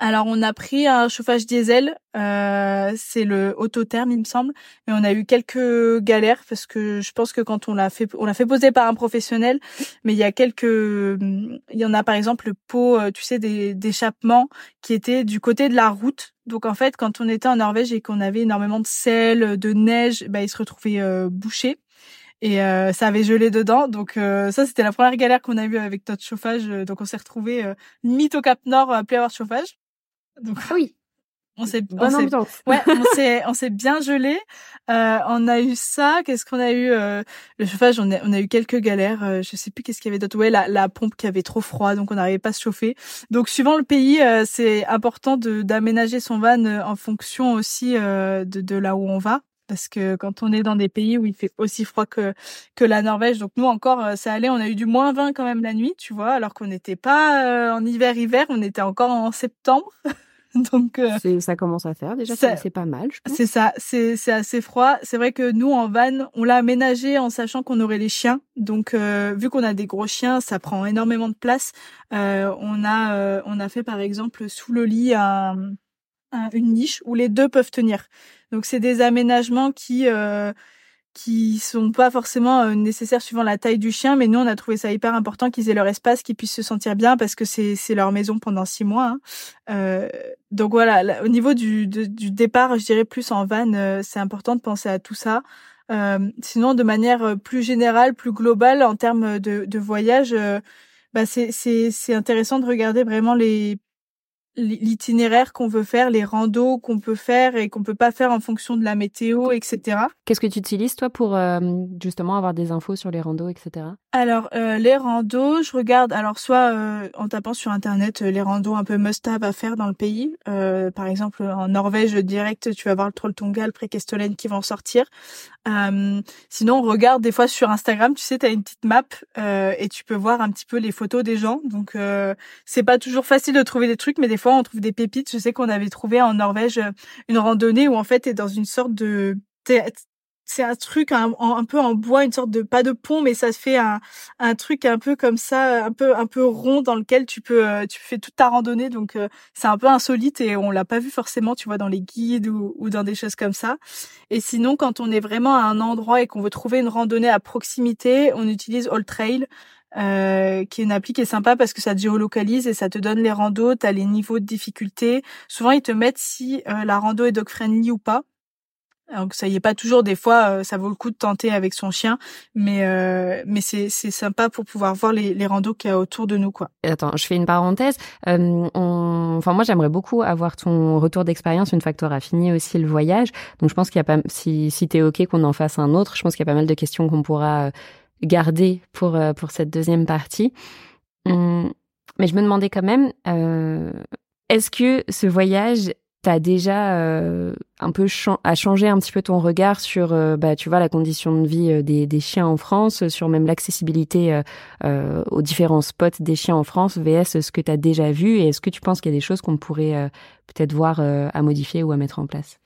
Alors on a pris un chauffage diesel, euh, c'est le autotherme il me semble, mais on a eu quelques galères parce que je pense que quand on l'a fait, on l'a fait poser par un professionnel, mais il y a quelques, il y en a par exemple le pot, euh, tu sais, d'échappement qui était du côté de la route. Donc en fait, quand on était en Norvège et qu'on avait énormément de sel, de neige, bah il se retrouvait euh, bouché et euh, ça avait gelé dedans. Donc euh, ça, c'était la première galère qu'on a eue avec notre chauffage. Donc on s'est retrouvé euh, au Cap Nord à plus avoir de chauffage. Donc ah oui. (laughs) On s'est on ouais, (laughs) on s'est on s'est bien gelé. Euh, on a eu ça. Qu'est-ce qu'on a eu euh, Le chauffage, on a on a eu quelques galères. Euh, je sais plus qu'est-ce qu'il y avait d'autre. Ouais, la, la pompe qui avait trop froid, donc on n'arrivait pas à se chauffer. Donc suivant le pays, euh, c'est important de d'aménager son van euh, en fonction aussi de de là où on va. Parce que quand on est dans des pays où il fait aussi froid que que la Norvège, donc nous encore ça allait, on a eu du moins 20 quand même la nuit, tu vois, alors qu'on n'était pas en hiver hiver, on était encore en septembre. (laughs) Donc euh, ça commence à faire déjà, c'est pas mal. C'est ça, c'est c'est assez froid. C'est vrai que nous en van, on l'a aménagé en sachant qu'on aurait les chiens. Donc euh, vu qu'on a des gros chiens, ça prend énormément de place. Euh, on a euh, on a fait par exemple sous le lit un, une niche où les deux peuvent tenir. Donc c'est des aménagements qui qui sont pas forcément euh, nécessaires suivant la taille du chien, mais nous on a trouvé ça hyper important qu'ils aient leur espace, qu'ils puissent se sentir bien parce que c'est c'est leur maison pendant six mois. Hein. Euh, donc voilà, au niveau du du départ, je dirais plus en van, euh, c'est important de penser à tout ça. Euh, sinon, de manière plus générale, plus globale en termes de, de voyage, bah c'est c'est c'est intéressant de regarder vraiment les l'itinéraire qu'on veut faire, les randos qu'on peut faire et qu'on peut pas faire en fonction de la météo, etc. Qu'est-ce que tu utilises toi pour euh, justement avoir des infos sur les randos, etc. Alors euh, les randos, je regarde alors soit euh, en tapant sur internet les randos un peu must-have à faire dans le pays. par exemple en Norvège direct, tu vas voir le Trolltunga, le Prekestolen qui vont sortir. sinon, on regarde des fois sur Instagram, tu sais, tu as une petite map et tu peux voir un petit peu les photos des gens. Donc c'est pas toujours facile de trouver des trucs, mais des on trouve des pépites. Je sais qu'on avait trouvé en Norvège une randonnée où en fait t'es dans une sorte de c'est un truc un, un, peu en bois, une sorte de pas de pont, mais ça se fait un, un truc un peu comme ça, un peu un peu rond dans lequel tu peux euh, tu fais toute ta randonnée. Donc euh, c'est un peu insolite et on l'a pas vu forcément, tu vois, dans les guides ou, ou dans des choses comme ça. Et sinon, quand on est vraiment à un endroit et qu'on veut trouver une randonnée à proximité, on utilise All Trail. Euh, qui est une appli qui est sympa parce que ça te géolocalise et ça te donne les randos, tu as les niveaux de difficulté. Souvent, ils te mettent si euh, la rando est dog-friendly ou pas. Donc ça y est pas toujours. Des fois, euh, ça vaut le coup de tenter avec son chien, mais euh, mais c'est c'est sympa pour pouvoir voir les les randos qu'il y a autour de nous quoi. Attends, je fais une parenthèse. Euh, on... Enfin moi j'aimerais beaucoup avoir ton retour d'expérience une fois que tu auras fini aussi le voyage. Donc je pense qu'il y a pas si si t'es ok qu'on en fasse un autre, je pense qu'il y a pas mal de questions qu'on pourra garder pour pour cette deuxième partie. Hum, mais je me demandais quand même, euh, est-ce que ce voyage t'as déjà euh, un peu a changé un petit peu ton regard sur euh, bah tu vois la condition de vie euh, des, des chiens en France sur même l'accessibilité euh, aux différents spots des chiens en France vs ce que tu as déjà vu et est-ce que tu penses qu'il y a des choses qu'on pourrait peut-être voir à modifier ou à mettre en place?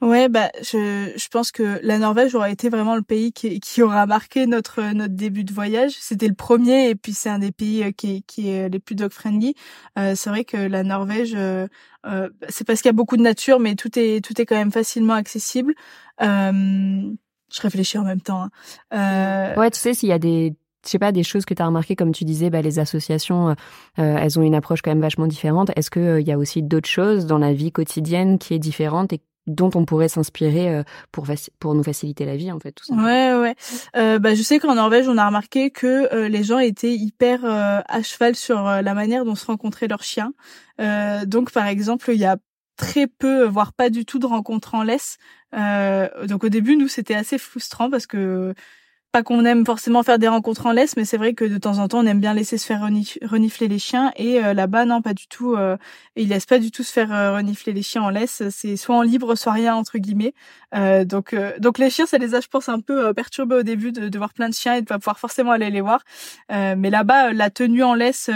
Ouais, bah je, je pense que la Norvège aurait été vraiment le pays qui, qui aura marqué notre notre début de voyage. C'était le premier et puis c'est un des pays euh, qui, qui est les plus dog friendly. Euh, c'est vrai que la Norvège, euh, euh c'est parce qu'il y a beaucoup de nature, mais tout est tout est quand même facilement accessible. Euh, je réfléchis en même temps. Hein. Ouais, tu sais s'il y a des je sais pas des choses que tu as remarqué comme tu disais bah, les associations elles ont une approche quand même vachement différente est-ce que il y a aussi d'autres choses dans la vie quotidienne qui est différente et dont on pourrait s'inspirer euh, pour pour nous faciliter la vie en fait tout ça. Ouais ouais. Euh, bah je sais qu'en Norvège on a remarqué que euh, les gens étaient hyper euh, à cheval sur la manière dont se rencontraient leurs chiens. donc par exemple il y a très peu voire pas du tout de rencontres en laisse. donc au début nous c'était assez frustrant parce que pas qu'on aime forcément faire des rencontres en laisse, mais c'est vrai que de temps en temps, on aime bien laisser se faire renifler les chiens. Et euh, là-bas, non, pas du tout. Euh, ils laissent pas du tout se faire euh, renifler les chiens en laisse. C'est soit en libre, soit rien entre guillemets. Euh, donc, donc les chiens, ça les a, je pense, un peu perturbés au début de, de, voir plein de chiens et de pas pouvoir forcément aller les voir. mais là-bas, la tenue en laisse.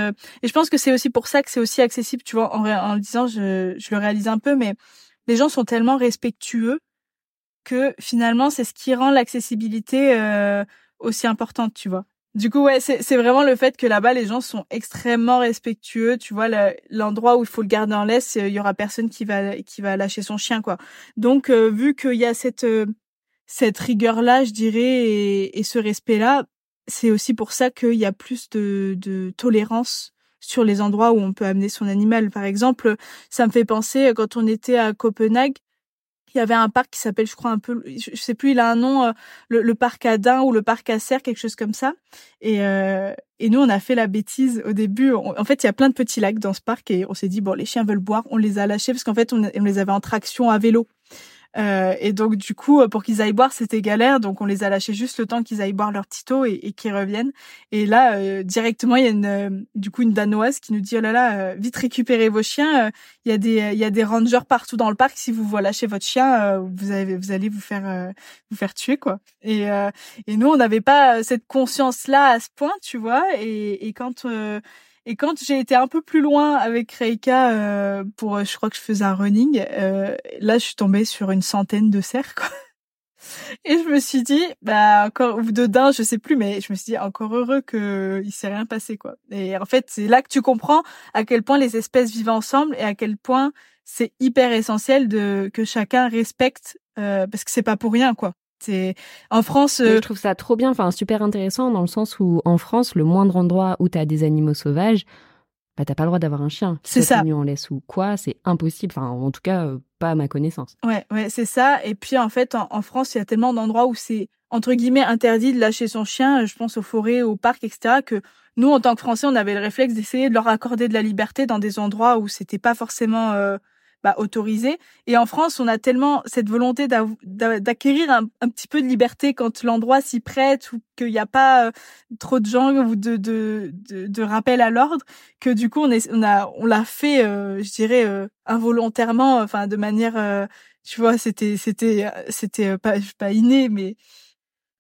et je pense que c'est aussi pour ça que c'est aussi accessible. Tu vois, en, en le disant, je, je le réalise un peu, mais les gens sont tellement respectueux que finalement c'est ce qui rend l'accessibilité euh, aussi importante, tu vois. Du coup, ouais, c'est vraiment le fait que là-bas les gens sont extrêmement respectueux. Tu vois, l'endroit où il faut le garder en laisse, il y aura personne qui va qui va lâcher son chien, quoi. Donc, euh, vu qu'il y a cette euh, cette rigueur là, je dirais, et, et ce respect là, c'est aussi pour ça qu'il y a plus de, de tolérance sur les endroits où on peut amener son animal. Par exemple, ça me fait penser quand on était à Copenhague, il y avait un parc qui s'appelle, je crois, un peu, je sais plus, il a un nom, euh, le, parc à Dain ou le parc à Serre, quelque chose comme ça. Et, euh, et nous, on a fait la bêtise au début. en fait, il y a plein de petits lacs dans ce parc et on s'est dit, bon, les chiens veulent boire, on les a lâchés parce qu'en fait, on, on les avait en traction à vélo. Euh, et donc du coup, euh, pour qu'ils aillent boire, c'était galère. Donc on les a lâchés juste le temps qu'ils aillent boire leur petit eau et, qu'ils reviennent. Et là, euh, directement, il y a une, du coup une danoise qui nous dit oh là là, vite récupérez vos chiens. Il y a des il y a des rangers partout dans le parc. Si vous voyez lâcher votre chien, vous avez vous allez vous faire vous faire tuer quoi. Et et nous, on n'avait pas cette conscience là à ce point, tu vois. Et, et quand et quand j'ai été un peu plus loin avec Reika euh, pour, je crois que je faisais un running, euh, là je suis tombée sur une centaine de cerfs. Quoi. (laughs) Et je me suis dit, bah encore ou de daims, je sais plus, mais je me suis dit encore heureux que il s'est rien passé quoi. Et en fait, c'est là que tu comprends à quel point les espèces vivent ensemble et à quel point c'est hyper essentiel de que chacun respecte euh, parce que c'est pas pour rien quoi. C'est en France. je euh, trouve ça trop bien, enfin super intéressant dans le sens où en France, le moindre endroit où tu as des animaux sauvages, bah t'as pas le droit d'avoir un chien. C'est ça. en laisse ou quoi, c'est impossible. Enfin, en tout cas, euh, pas à ma connaissance. Ouais, ouais, c'est ça. Et puis en fait, en, France, il y a tellement d'endroits où c'est entre guillemets interdit de lâcher son chien. Je pense aux forêts, aux parcs, etc. Que nous, en tant que Français, on avait le réflexe d'essayer de leur accorder de la liberté dans des endroits où c'était pas forcément euh, bah, autorisé. Et en France, on a tellement cette volonté d'acquérir un, petit peu de liberté quand l'endroit s'y prête ou qu'il n'y a pas euh, trop de gens ou de, de, de, rappel à l'ordre que du coup on, est, on a on l'a fait, euh, je dirais euh, involontairement, enfin de manière, tu vois, c'était c'était c'était pas pas inné, mais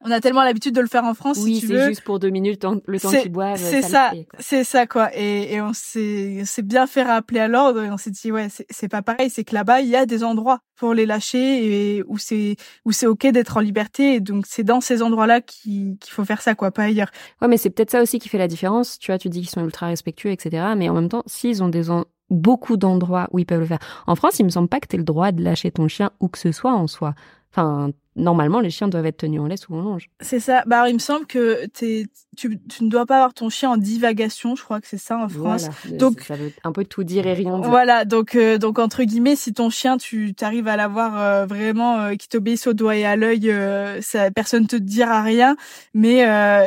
on a tellement l'habitude de le faire en France. Oui, si c'est juste pour deux minutes, le temps qu'ils boivent. C'est ça, c'est ça quoi. Et, et on s'est, bien fait rappeler à l'ordre et on s'est dit ouais, c'est pas pareil. C'est que là-bas, il y a des endroits pour les lâcher et où c'est où c'est ok d'être en liberté. Et donc c'est dans ces endroits-là qu'il faut faire ça quoi, pas ailleurs. Ouais, mais c'est peut-être ça aussi qui fait la différence. Tu vois, tu dis qu'ils sont ultra respectueux, etc. Mais en même temps, s'ils ont des beaucoup d'endroits où ils peuvent le faire. En France, il me semble pas que tu aies le droit de lâcher ton chien où que ce soit en soi. Enfin, normalement, les chiens doivent être tenus en laisse ou en longe. C'est ça. Bah, il me semble que tu, tu ne dois pas avoir ton chien en divagation. Je crois que c'est ça en France. donc ça veut un peu tout dire et rien dire. Voilà. Donc, euh, donc entre guillemets, si ton chien, tu arrives à l'avoir euh, vraiment euh, qui t'obéisse au doigt et à l'œil, ça personne te dira rien. Mais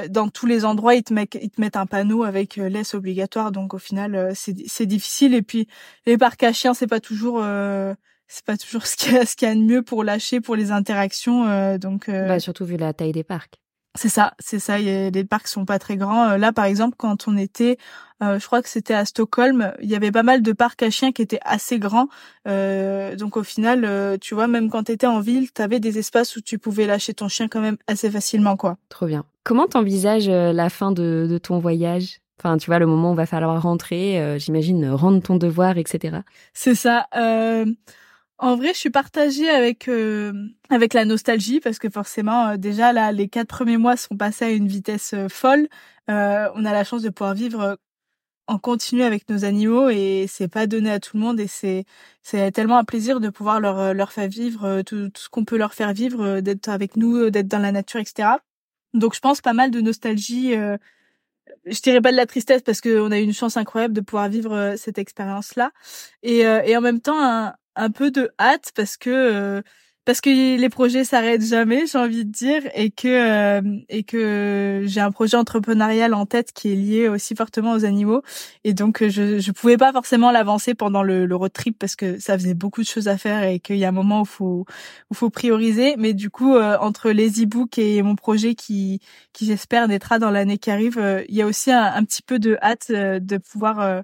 dans tous les endroits, ils te mettent, ils te mettent un panneau avec laisse obligatoire. Donc au final, c'est c'est difficile. Et puis les parcs à chiens, c'est pas toujours c'est pas toujours ce qu'il y a, y de mieux pour lâcher pour les interactions euh, donc euh... bah surtout vu la taille des parcs C'est ça, c'est ça. A, les parcs sont pas très grands. Là, par exemple, quand on était, je crois que c'était à Stockholm, il y avait pas mal de parcs à chiens qui étaient assez grands. donc au final, tu vois, même quand tu étais en ville, tu avais des espaces où tu pouvais lâcher ton chien quand même assez facilement, quoi. Trop bien. Comment t'envisages la fin de, de ton voyage? Enfin, tu vois, le moment où va falloir rentrer, euh, j'imagine, rendre ton devoir, etc. C'est ça. Euh, en vrai, je suis partagée avec euh, avec la nostalgie parce que forcément, déjà là, les quatre premiers mois sont passés à une vitesse folle. on a la chance de pouvoir vivre en continu avec nos animaux et c'est pas donné à tout le monde et c'est c'est tellement un plaisir de pouvoir leur leur faire vivre tout, tout ce qu'on peut leur faire vivre, d'être avec nous, d'être dans la nature, etc. Donc je pense pas mal de nostalgie je dirais pas de la tristesse parce qu'on a eu une chance incroyable de pouvoir vivre euh, cette expérience-là, et, euh, et en même temps un, un peu de hâte parce que euh, parce que les projets s'arrêtent jamais, j'ai envie de dire, et que euh, et que j'ai un projet entrepreneurial en tête qui est lié aussi fortement aux animaux, et donc je je pouvais pas forcément l'avancer pendant le, le road trip parce que ça faisait beaucoup de choses à faire et qu'il y a un moment où faut où faut prioriser, mais du coup euh, entre les e-books et mon projet qui qui j'espère naîtra dans l'année qui arrive, euh, il y a aussi un, un, petit peu de hâte de pouvoir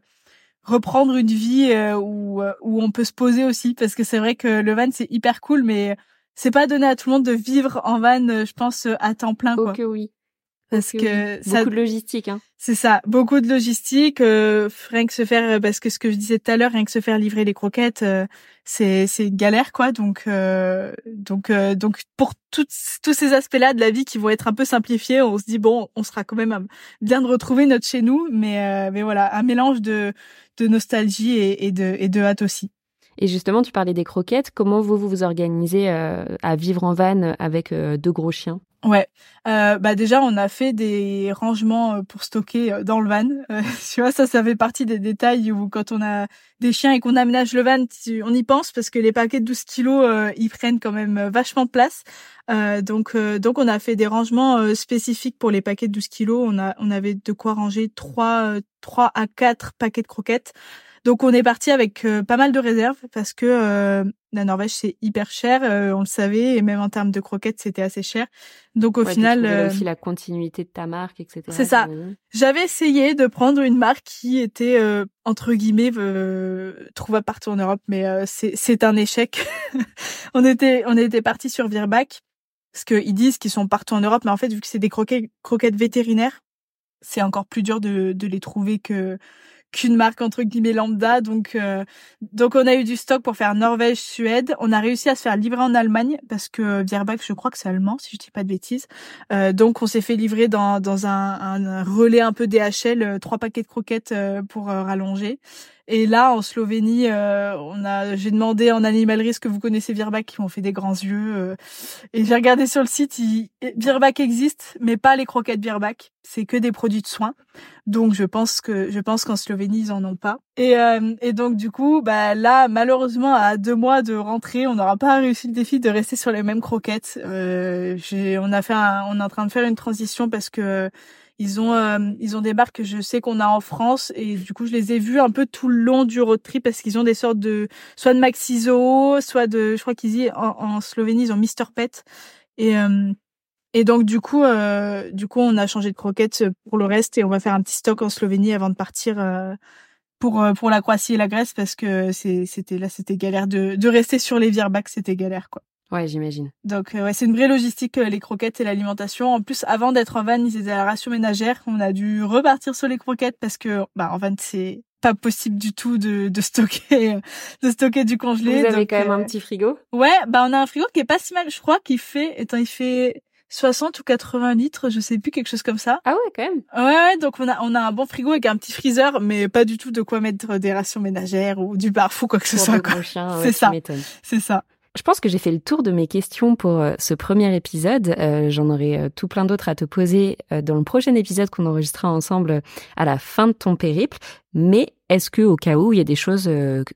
reprendre une vie euh, où euh, où on peut se poser aussi parce que c'est vrai que le van c'est hyper cool mais c'est pas donné à tout le monde de vivre en van euh, je pense à temps plein quoi. Ok oui. Parce que beaucoup de logistique hein. C'est ça, beaucoup de logistique, euh, rien que se faire parce que ce que je disais tout à l'heure, rien que se faire livrer les croquettes, c'est c'est une galère quoi. Donc donc donc pour tous tous ces aspects-là de la vie qui vont être un peu simplifiés, on se dit bon, on sera quand même bien de retrouver notre chez nous, mais mais voilà, un mélange de de nostalgie et, de, et de hâte aussi. Et justement, tu parlais des croquettes. Comment vous vous, organisez euh, à vivre en van avec euh, deux gros chiens? Ouais, euh, bah déjà on a fait des rangements pour stocker dans le van. (laughs) tu vois, ça, ça fait partie des détails où quand on a des chiens et qu'on aménage le van, on y pense parce que les paquets de 12 kilos, ils prennent quand même vachement de place. donc, donc on a fait des rangements spécifiques pour les paquets de 12 kilos. On a, on avait de quoi ranger trois, trois à quatre paquets de croquettes. Donc on est parti avec euh, pas mal de réserves parce que euh, la Norvège c'est hyper cher, euh, on le savait, et même en termes de croquettes c'était assez cher. Donc au final, aussi la continuité de ta marque, etc. C'est ça. J'avais essayé de prendre une marque qui était entre guillemets trouvable partout en Europe, mais c'est c'est un échec. (laughs) on était on était parti sur Virbac parce qu'ils disent qu'ils sont partout en Europe, mais en fait vu que c'est des croquettes croquettes vétérinaires, c'est encore plus dur de de les trouver que qu'une marque entre guillemets lambda. Donc, euh, donc on a eu du stock pour faire Norvège, Suède. On a réussi à se faire livrer en Allemagne parce que Bierbach, je crois que c'est allemand, si je dis pas de bêtises. Euh, donc on s'est fait livrer dans, dans un, un relais un peu DHL, euh, trois paquets de croquettes pour rallonger. Et là, en Slovénie, euh, on a, j'ai demandé en animalerie ce que vous connaissez Virbac, qui m'ont fait des grands yeux. Euh, et j'ai regardé sur le site, Virbac existe, mais pas les croquettes Virbac. C'est que des produits de soins. Donc je pense que, je pense qu'en Slovénie ils en ont pas. Et, euh, et donc du coup, bah là, malheureusement, à deux mois de rentrer, on n'aura pas réussi le défi de rester sur les mêmes croquettes. j'ai, on a fait, on est en train de faire une transition parce que ils ont euh, ils ont des marques que je sais qu'on a en France et du coup je les ai vus un peu tout le long du road trip parce qu'ils ont des sortes de soit de Maxiso, soit de je crois qu'ils y en, en, Slovénie ils ont Mister Pet et euh, et donc du coup euh, du coup on a changé de croquettes pour le reste et on va faire un petit stock en Slovénie avant de partir pour pour la Croatie et la Grèce parce que c'était là c'était galère de de rester sur les Virbac c'était galère quoi. Ouais, j'imagine. Donc euh, ouais, c'est une vraie logistique euh, les croquettes et l'alimentation. En plus, avant d'être en van, ils étaient à la ration ménagère. On a dû repartir sur les croquettes parce que bah en van c'est pas possible du tout de, de stocker de stocker du congelé. Vous avez quand même un euh, petit frigo? Ouais, bah on a un frigo qui est pas si mal, je crois, qui fait attends, il fait 60 ou 80 litres, je sais plus quelque chose comme ça. Ah ouais, quand même. Ouais, donc on a on a un bon frigo avec un petit freezer, mais pas du tout de quoi mettre des rations ménagères ou du barfou quoi que ce soit. (laughs) c'est ça. C'est ça. Je pense que j'ai fait le tour de mes questions pour euh, ce premier épisode. Euh, j'en aurai euh, tout plein d'autres à te poser dans le prochain épisode qu'on enregistrera ensemble à la fin de ton périple. Mais est-ce que au cas où il y a des choses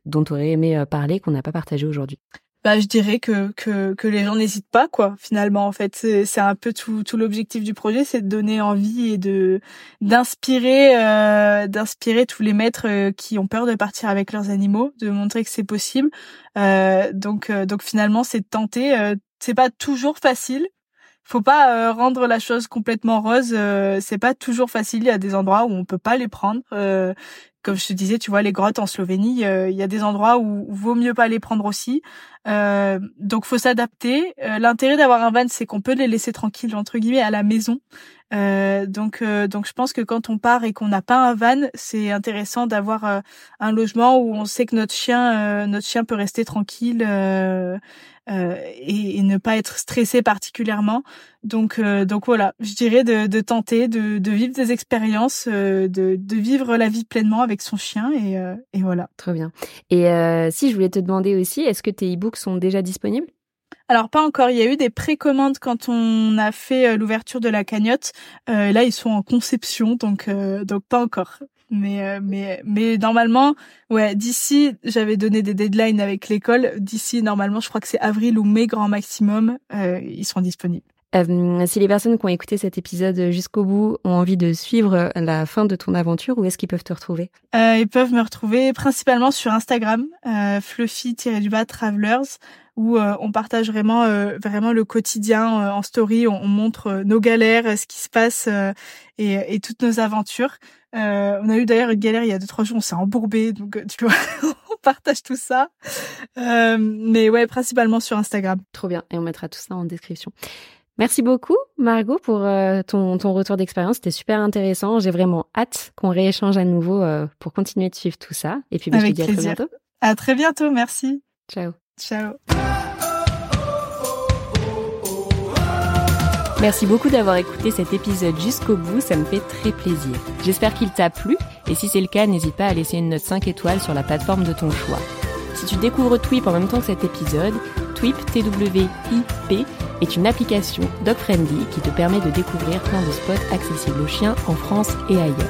dont tu aurais aimé parler qu'on n'a pas partagé aujourd'hui? Bah je dirais que que que les gens n'hésitent pas quoi finalement en fait c'est un peu tout tout l'objectif du projet c'est de donner envie et de d'inspirer euh, d'inspirer tous les maîtres euh, qui ont peur de partir avec leurs animaux de montrer que c'est possible euh, donc euh, donc finalement c'est de tenter c'est pas toujours facile faut pas rendre la chose complètement rose. c'est pas toujours facile. Il y a des endroits où on peut pas les prendre comme je te disais, tu vois, les grottes en Slovénie, euh, il y a des endroits où, vaut mieux pas les prendre aussi. Euh, donc faut s'adapter. Euh, l'intérêt d'avoir un van, c'est qu'on peut les laisser tranquilles entre guillemets à la maison. Euh, donc donc je pense que quand on part et qu'on n'a pas un van, c'est intéressant d'avoir un logement où on sait que notre chien notre chien peut rester tranquille euh, et, et, ne pas être stressé particulièrement. Donc, euh, donc voilà, je dirais de, de tenter de, de, vivre des expériences, euh, de, de, vivre la vie pleinement avec son chien et, et voilà. Très bien. Et si je voulais te demander aussi, est-ce que tes sont déjà disponibles? Alors pas encore, il y a eu des précommandes quand on a fait l'ouverture de la cagnotte. Euh, là, ils sont en conception, donc donc pas encore. Mais euh, mais mais normalement, ouais, d'ici, j'avais donné des deadlines avec l'école. D'ici, normalement, je crois que c'est avril ou mai grand maximum, euh, ils seront disponibles. Euh, si les personnes qui ont écouté cet épisode jusqu'au bout ont envie de suivre la fin de ton aventure, où est-ce qu'ils peuvent te retrouver? Euh, Ils peuvent me retrouver principalement sur Instagram, euh, fluffy-travelers, où euh, on partage vraiment euh, vraiment le quotidien en story. On, montre nos galères, ce qui se passe et, et, toutes nos aventures. on a eu d'ailleurs une galère il y a deux trois jours, on s'est embourbé, donc tu vois, (laughs) on partage tout ça. mais ouais, principalement sur Instagram. Trop bien, et on mettra tout ça en description. Merci beaucoup, Margot, pour euh, ton, ton retour d'expérience. C'était super intéressant. J'ai vraiment hâte qu'on rééchange à nouveau euh, pour continuer de suivre tout ça. Et puis, bah, je te dis à très bientôt. À très bientôt. Merci. Ciao. Ciao. Merci beaucoup d'avoir écouté cet épisode jusqu'au bout, ça me fait très plaisir. J'espère qu'il t'a plu et si c'est le cas, n'hésite pas à laisser une note 5 étoiles sur la plateforme de ton choix. Si tu découvres Twip en même temps que cet épisode, Twip, T-W-I-P, est une application dog-friendly qui te permet de découvrir plein de spots accessibles aux chiens en France et ailleurs.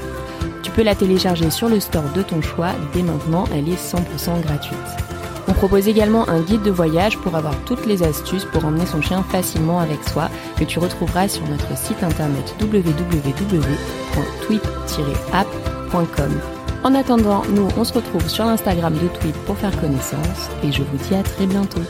Tu peux la télécharger sur le store de ton choix, dès maintenant elle est 100% gratuite. On propose également un guide de voyage pour avoir toutes les astuces pour emmener son chien facilement avec soi que tu retrouveras sur notre site internet www.tweet-app.com. En attendant, nous on se retrouve sur l'Instagram de Tweet pour faire connaissance et je vous dis à très bientôt.